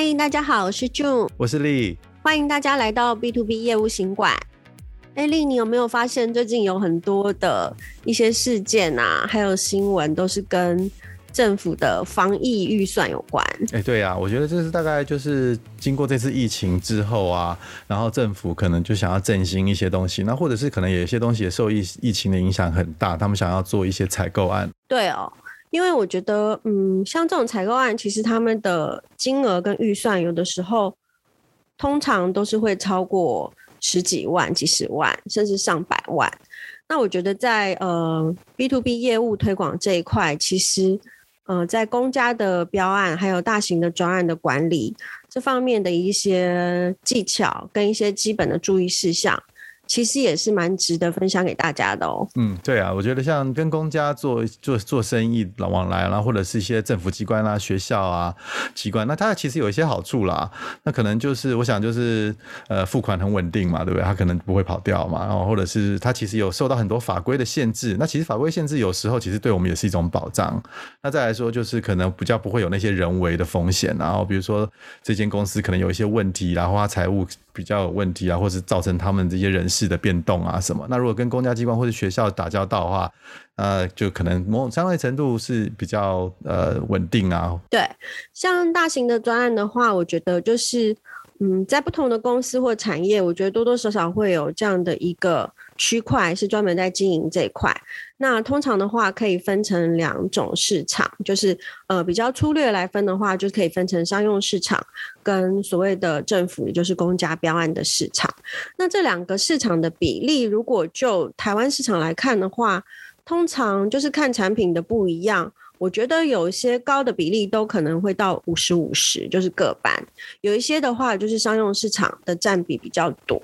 嗨，大家好，我是 June，我是丽，欢迎大家来到 B to B 业务行馆。哎，丽，你有没有发现最近有很多的一些事件啊，还有新闻都是跟政府的防疫预算有关。哎，对啊，我觉得这是大概就是经过这次疫情之后啊，然后政府可能就想要振兴一些东西，那或者是可能有一些东西也受疫疫情的影响很大，他们想要做一些采购案。对哦，因为我觉得，嗯，像这种采购案，其实他们的金额跟预算有的时候通常都是会超过十几万、几十万，甚至上百万。那我觉得在呃 B to B 业务推广这一块，其实。呃，在公家的标案还有大型的专案的管理这方面的一些技巧跟一些基本的注意事项。其实也是蛮值得分享给大家的哦。嗯，对啊，我觉得像跟公家做做做生意老往来，然后或者是一些政府机关啊、学校啊、机关，那它其实有一些好处啦。那可能就是我想就是呃付款很稳定嘛，对不对？它可能不会跑掉嘛。然后或者是它其实有受到很多法规的限制。那其实法规限制有时候其实对我们也是一种保障。那再来说就是可能比较不会有那些人为的风险。然后比如说这间公司可能有一些问题，然后它财务比较有问题啊，或是造成他们这些人事。的变动啊什么？那如果跟公家机关或者学校打交道的话，呃，就可能某种相对程度是比较呃稳定啊。对，像大型的专案的话，我觉得就是嗯，在不同的公司或产业，我觉得多多少少会有这样的一个。区块是专门在经营这一块，那通常的话可以分成两种市场，就是呃比较粗略来分的话，就可以分成商用市场跟所谓的政府，也就是公家标案的市场。那这两个市场的比例，如果就台湾市场来看的话，通常就是看产品的不一样。我觉得有一些高的比例都可能会到五十五十，就是各半。有一些的话，就是商用市场的占比比较多。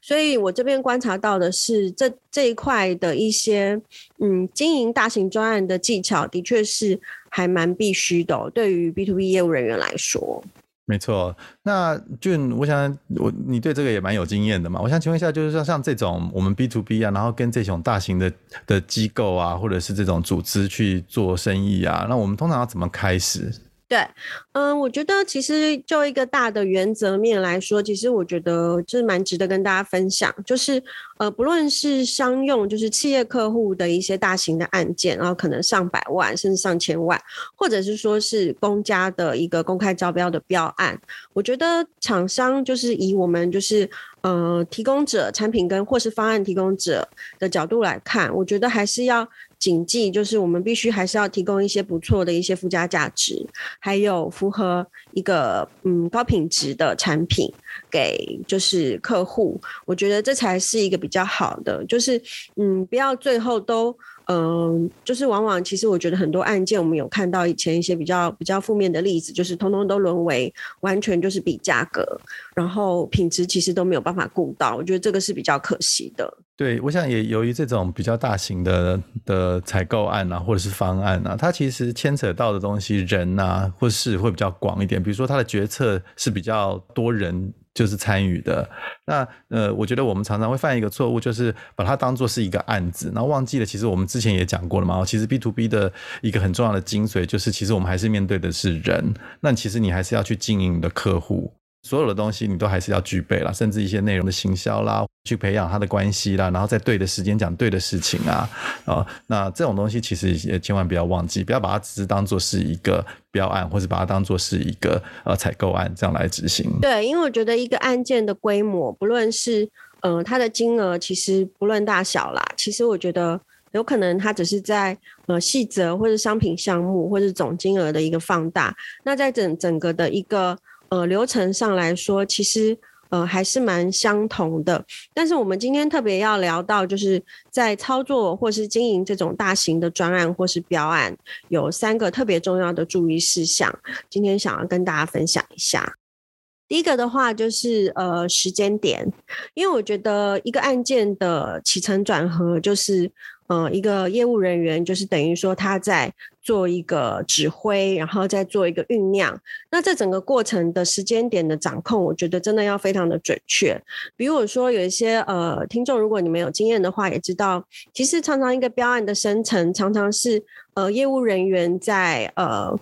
所以我这边观察到的是这，这一块的一些嗯经营大型专案的技巧，的确是还蛮必须的，对于 B to B 业务人员来说。没错，那俊，我想我你对这个也蛮有经验的嘛。我想请问一下，就是说像这种我们 B to B 啊，然后跟这种大型的的机构啊，或者是这种组织去做生意啊，那我们通常要怎么开始？对，嗯，我觉得其实就一个大的原则面来说，其实我觉得就是蛮值得跟大家分享，就是呃，不论是商用，就是企业客户的一些大型的案件，然后可能上百万甚至上千万，或者是说是公家的一个公开招标的标案，我觉得厂商就是以我们就是呃提供者产品跟或是方案提供者的角度来看，我觉得还是要。谨记，就是我们必须还是要提供一些不错的一些附加价值，还有符合一个嗯高品质的产品给就是客户，我觉得这才是一个比较好的，就是嗯不要最后都。嗯，就是往往其实我觉得很多案件，我们有看到以前一些比较比较负面的例子，就是通通都沦为完全就是比价格，然后品质其实都没有办法顾到，我觉得这个是比较可惜的。对，我想也由于这种比较大型的的采购案啊，或者是方案啊，它其实牵扯到的东西人啊，或是会比较广一点，比如说它的决策是比较多人。就是参与的，那呃，我觉得我们常常会犯一个错误，就是把它当做是一个案子，然后忘记了，其实我们之前也讲过了嘛。其实 B to B 的一个很重要的精髓，就是其实我们还是面对的是人，那其实你还是要去经营你的客户。所有的东西你都还是要具备啦，甚至一些内容的行销啦，去培养他的关系啦，然后在对的时间讲对的事情啊，啊，那这种东西其实也千万不要忘记，不要把它只是当做是一个标案，或者把它当做是一个呃采购案这样来执行。对，因为我觉得一个案件的规模，不论是呃它的金额，其实不论大小啦，其实我觉得有可能它只是在呃细则或者商品项目或者总金额的一个放大，那在整整个的一个。呃，流程上来说，其实呃还是蛮相同的。但是我们今天特别要聊到，就是在操作或是经营这种大型的专案或是标案，有三个特别重要的注意事项。今天想要跟大家分享一下。第一个的话就是呃时间点，因为我觉得一个案件的起承转合就是。呃，一个业务人员就是等于说他在做一个指挥，然后再做一个酝酿。那这整个过程的时间点的掌控，我觉得真的要非常的准确。比如说有一些呃听众，如果你们有经验的话，也知道，其实常常一个标案的生成，常常是呃业务人员在呃。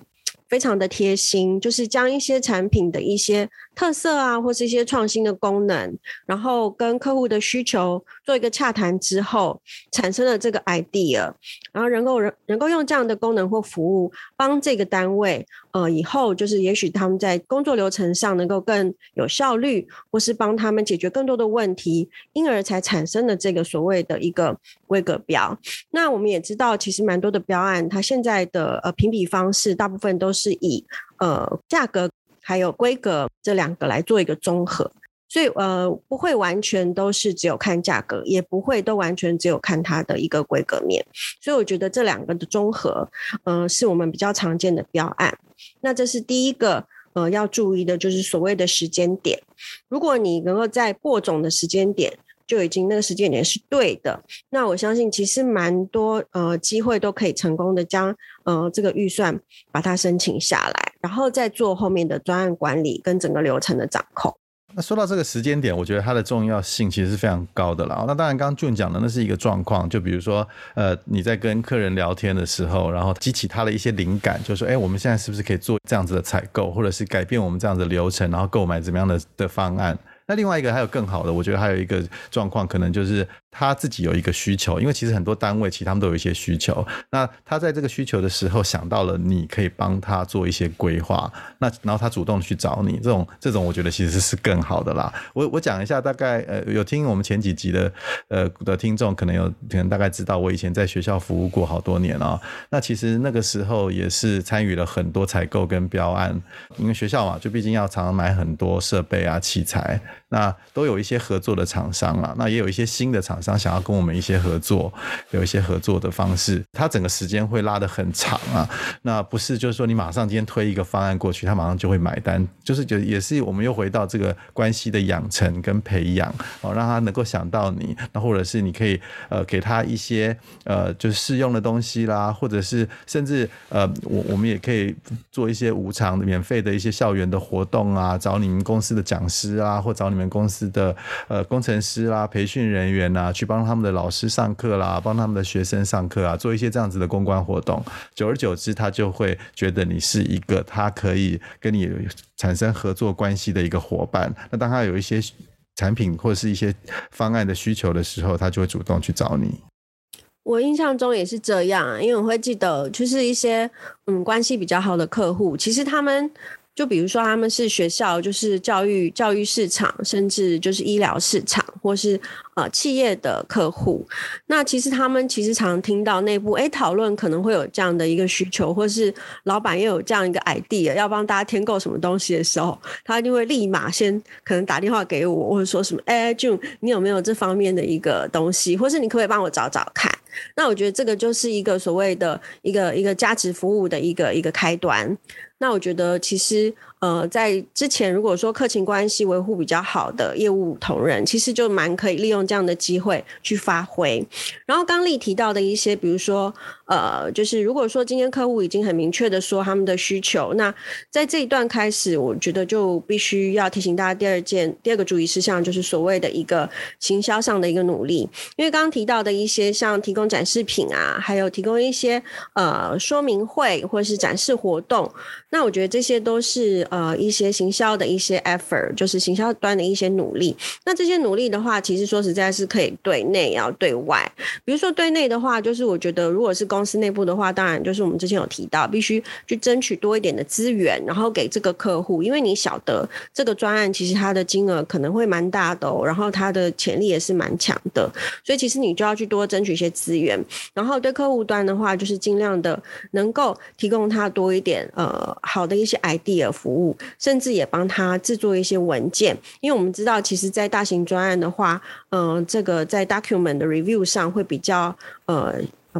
非常的贴心，就是将一些产品的一些特色啊，或是一些创新的功能，然后跟客户的需求做一个洽谈之后，产生了这个 idea，然后能够人能够用这样的功能或服务帮这个单位，呃，以后就是也许他们在工作流程上能够更有效率，或是帮他们解决更多的问题，因而才产生的这个所谓的一个规格标。那我们也知道，其实蛮多的标案，它现在的呃评比方式，大部分都是以呃价格还有规格这两个来做一个综合，所以呃不会完全都是只有看价格，也不会都完全只有看它的一个规格面。所以我觉得这两个的综合，呃是我们比较常见的标案。那这是第一个呃要注意的，就是所谓的时间点。如果你能够在播种的时间点，就已经那个时间点是对的，那我相信其实蛮多呃机会都可以成功的将呃这个预算把它申请下来，然后再做后面的专案管理跟整个流程的掌控。那说到这个时间点，我觉得它的重要性其实是非常高的啦。那当然，刚刚俊讲的那是一个状况，就比如说呃你在跟客人聊天的时候，然后激起他的一些灵感，就说哎，我们现在是不是可以做这样子的采购，或者是改变我们这样子的流程，然后购买怎么样的的方案。那另外一个还有更好的，我觉得还有一个状况，可能就是他自己有一个需求，因为其实很多单位其实他们都有一些需求。那他在这个需求的时候想到了你可以帮他做一些规划，那然后他主动去找你，这种这种我觉得其实是更好的啦。我我讲一下，大概呃有听我们前几集的呃的听众可能有可能大概知道，我以前在学校服务过好多年啊、那其实那个时候也是参与了很多采购跟标案，因为学校嘛，就毕竟要常常买很多设备啊器材。那都有一些合作的厂商啊，那也有一些新的厂商想要跟我们一些合作，有一些合作的方式，它整个时间会拉得很长啊。那不是就是说你马上今天推一个方案过去，他马上就会买单，就是就也是我们又回到这个关系的养成跟培养哦，让他能够想到你，那或者是你可以呃给他一些呃就是试用的东西啦，或者是甚至呃我我们也可以做一些无偿的免费的一些校园的活动啊，找你们公司的讲师啊，或找你们。公司的呃工程师啦、培训人员啊去帮他们的老师上课啦，帮他们的学生上课啊，做一些这样子的公关活动。久而久之，他就会觉得你是一个他可以跟你产生合作关系的一个伙伴。那当他有一些产品或者是一些方案的需求的时候，他就会主动去找你。我印象中也是这样，因为我会记得，就是一些嗯关系比较好的客户，其实他们。就比如说，他们是学校，就是教育教育市场，甚至就是医疗市场，或是呃企业的客户。那其实他们其实常听到内部哎讨论可能会有这样的一个需求，或是老板又有这样一个 idea 要帮大家添购什么东西的时候，他就会立马先可能打电话给我，或者说什么哎 j u n 你有没有这方面的一个东西，或是你可不可以帮我找找看？那我觉得这个就是一个所谓的一个一个价值服务的一个一个开端。那我觉得其实。呃，在之前如果说客情关系维护比较好的业务同仁，其实就蛮可以利用这样的机会去发挥。然后刚丽提到的一些，比如说，呃，就是如果说今天客户已经很明确的说他们的需求，那在这一段开始，我觉得就必须要提醒大家第二件、第二个注意事项，就是所谓的一个行销上的一个努力。因为刚刚提到的一些，像提供展示品啊，还有提供一些呃说明会或者是展示活动，那我觉得这些都是。呃，一些行销的一些 effort，就是行销端的一些努力。那这些努力的话，其实说实在是可以对内，也要对外。比如说对内的话，就是我觉得如果是公司内部的话，当然就是我们之前有提到，必须去争取多一点的资源，然后给这个客户，因为你晓得这个专案其实它的金额可能会蛮大的哦，然后它的潜力也是蛮强的，所以其实你就要去多争取一些资源。然后对客户端的话，就是尽量的能够提供他多一点呃好的一些 idea 服务。甚至也帮他制作一些文件，因为我们知道，其实，在大型专案的话，嗯、这个在 document 的 review 上会比较呃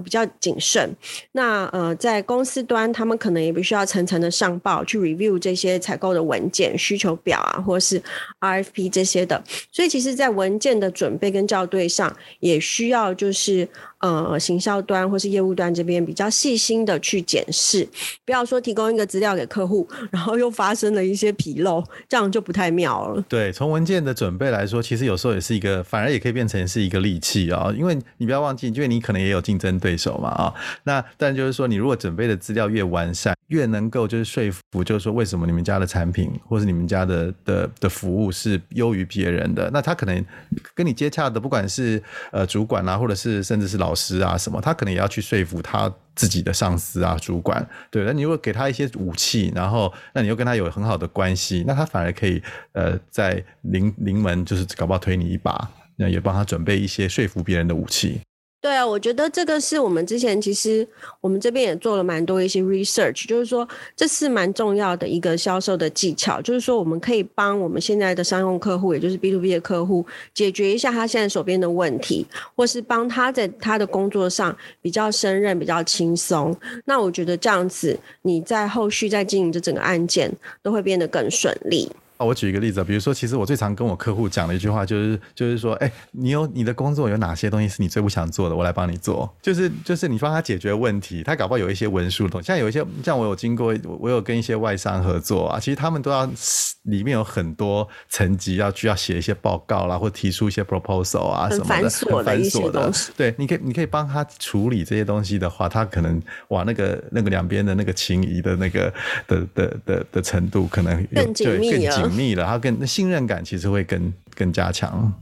比较谨慎。那呃，在公司端，他们可能也必须要层层的上报去 review 这些采购的文件、需求表啊，或是 RFP 这些的。所以，其实，在文件的准备跟校对上，也需要就是。呃，行销端或是业务端这边比较细心的去检视，不要说提供一个资料给客户，然后又发生了一些纰漏，这样就不太妙了。对，从文件的准备来说，其实有时候也是一个，反而也可以变成是一个利器啊、哦。因为你不要忘记，因为你可能也有竞争对手嘛啊、那但就是说，你如果准备的资料越完善，越能够就是说服，就是说为什么你们家的产品或是你们家的的的服务是优于别人的，那他可能跟你接洽的，不管是呃主管啊，或者是甚至是老师啊什么，他可能也要去说服他自己的上司啊、主管。对，那你如果给他一些武器，然后那你又跟他有很好的关系，那他反而可以呃在临临门就是搞不好推你一把，那也帮他准备一些说服别人的武器。对啊，我觉得这个是我们之前其实我们这边也做了蛮多一些 research，就是说这是蛮重要的一个销售的技巧，就是说我们可以帮我们现在的商用客户，也就是 B to B 的客户解决一下他现在手边的问题，或是帮他在他的工作上比较胜任、比较轻松。那我觉得这样子，你在后续在经营这整个案件都会变得更顺利。我举一个例子，比如说，其实我最常跟我客户讲的一句话就是，就是说，哎，你有你的工作有哪些东西是你最不想做的，我来帮你做，就是就是你帮他解决问题，他搞不好有一些文书的东西，像有一些像我有经过，我有跟一些外商合作啊，其实他们都要里面有很多层级要需要写一些报告啦，或提出一些 proposal 啊什么的，很繁琐的一些东西。对，你可以你可以帮他处理这些东西的话，他可能哇，那个那个两边的那个情谊的那个的的的的程度可能更紧密了。密了，他更信任感其实会更更加强。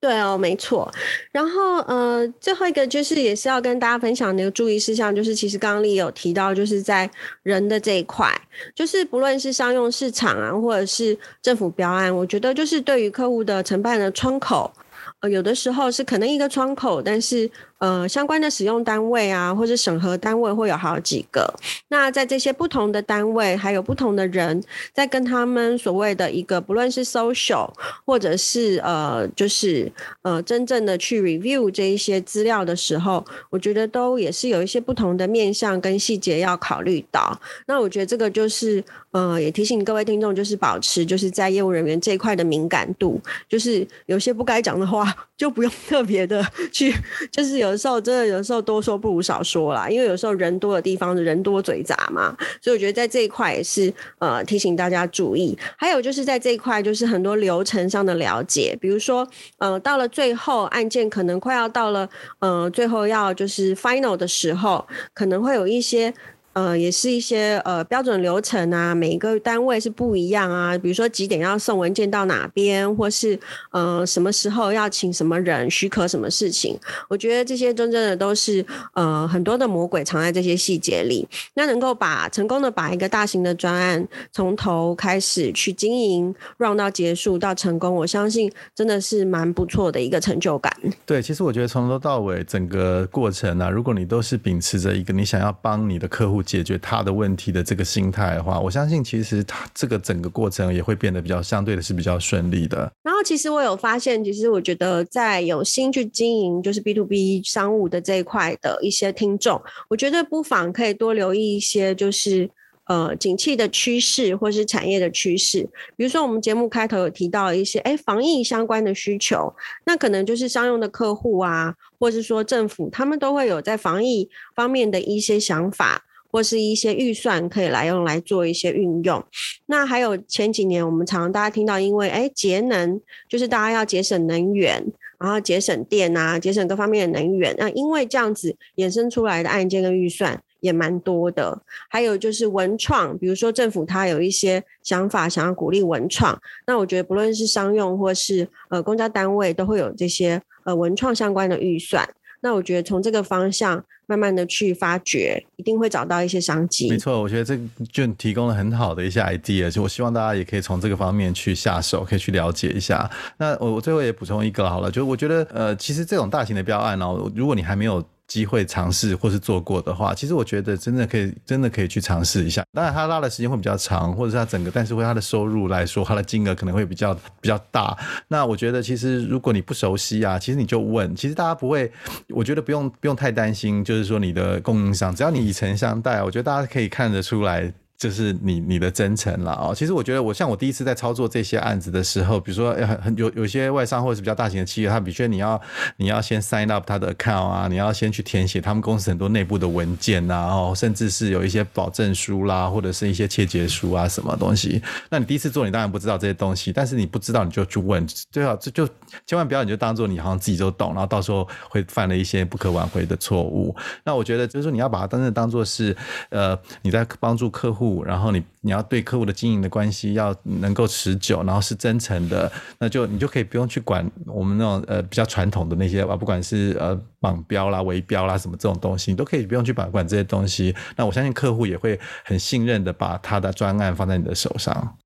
对哦，没错。然后呃，最后一个就是也是要跟大家分享的一个注意事项，就是其实刚刚丽有提到，就是在人的这一块，就是不论是商用市场啊，或者是政府标案，我觉得就是对于客户的承办的窗口，呃，有的时候是可能一个窗口，但是。呃，相关的使用单位啊，或者审核单位会有好几个。那在这些不同的单位，还有不同的人在跟他们所谓的一个，不论是 social，或者是呃，就是呃，真正的去 review 这一些资料的时候，我觉得都也是有一些不同的面向跟细节要考虑到。那我觉得这个就是呃，也提醒各位听众，就是保持就是在业务人员这一块的敏感度，就是有些不该讲的话，就不用特别的去，就是有。有时候真的，有时候多说不如少说啦，因为有时候人多的地方人多嘴杂嘛，所以我觉得在这一块也是呃提醒大家注意。还有就是在这一块，就是很多流程上的了解，比如说呃到了最后案件可能快要到了呃最后要就是 final 的时候，可能会有一些。呃，也是一些呃标准流程啊，每一个单位是不一样啊。比如说几点要送文件到哪边，或是呃什么时候要请什么人，许可什么事情。我觉得这些真正的都是呃很多的魔鬼藏在这些细节里。那能够把成功的把一个大型的专案从头开始去经营，run 到结束到成功，我相信真的是蛮不错的一个成就感。对，其实我觉得从头到尾整个过程啊，如果你都是秉持着一个你想要帮你的客户。解决他的问题的这个心态的话，我相信其实他这个整个过程也会变得比较相对的是比较顺利的。然后，其实我有发现，其实我觉得在有心去经营就是 B to B 商务的这一块的一些听众，我觉得不妨可以多留意一些就是呃景气的趋势或是产业的趋势。比如说，我们节目开头有提到一些哎防疫相关的需求，那可能就是商用的客户啊，或是说政府，他们都会有在防疫方面的一些想法。或是一些预算可以来用来做一些运用。那还有前几年我们常常大家听到，因为诶节能，就是大家要节省能源，然后节省电啊，节省各方面的能源。那因为这样子衍生出来的案件跟预算也蛮多的。还有就是文创，比如说政府它有一些想法想要鼓励文创，那我觉得不论是商用或是呃公家单位都会有这些呃文创相关的预算。那我觉得从这个方向慢慢的去发掘，一定会找到一些商机。没错，我觉得这就提供了很好的一些 idea，就我希望大家也可以从这个方面去下手，可以去了解一下。那我我最后也补充一个好了，就我觉得呃，其实这种大型的标案呢，如果你还没有。机会尝试或是做过的话，其实我觉得真的可以，真的可以去尝试一下。当然，他拉的时间会比较长，或者是他整个，但是为他的收入来说，他的金额可能会比较比较大。那我觉得，其实如果你不熟悉啊，其实你就问，其实大家不会，我觉得不用不用太担心，就是说你的供应商，只要你以诚相待，我觉得大家可以看得出来。就是你你的真诚了哦。其实我觉得，我像我第一次在操作这些案子的时候，比如说很很有有些外商或者是比较大型的企业，他比如说你要你要先 sign up 他的 account 啊，你要先去填写他们公司很多内部的文件呐，哦，甚至是有一些保证书啦，或者是一些切结书啊什么东西。那你第一次做，你当然不知道这些东西，但是你不知道你就去问，最好就就千万不要你就当做你好像自己就懂，然后到时候会犯了一些不可挽回的错误。那我觉得就是说你要把它真正当做是呃你在帮助客户，然后你你要对客户的经营的关系要能够持久，然后是真诚的，那就你就可以不用去管我们那种呃比较传统的那些吧，不管是呃绑标啦、围标啦什么这种东西，你都可以不用去把管这些东西。那我相信客户也会很信任的把他的专案放在你的手上。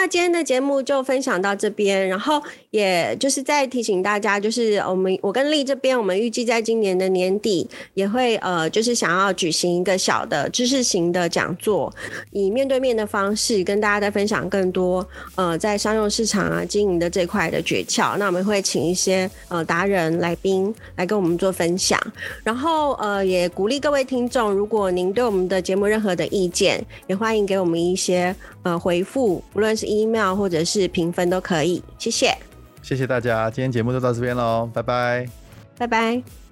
那今天的节目就分享到这边，然后也就是再提醒大家，就是我们我跟丽这边，我们预计在今年的年底也会呃，就是想要举行一个小的知识型的讲座，以面对面的方式跟大家再分享更多呃在商用市场啊经营的这块的诀窍。那我们会请一些呃达人来宾来跟我们做分享，然后呃也鼓励各位听众，如果您对我们的节目任何的意见，也欢迎给我们一些呃回复，无论是 email 或者是评分都可以，谢谢，谢谢大家，今天节目就到这边喽，拜拜，拜拜。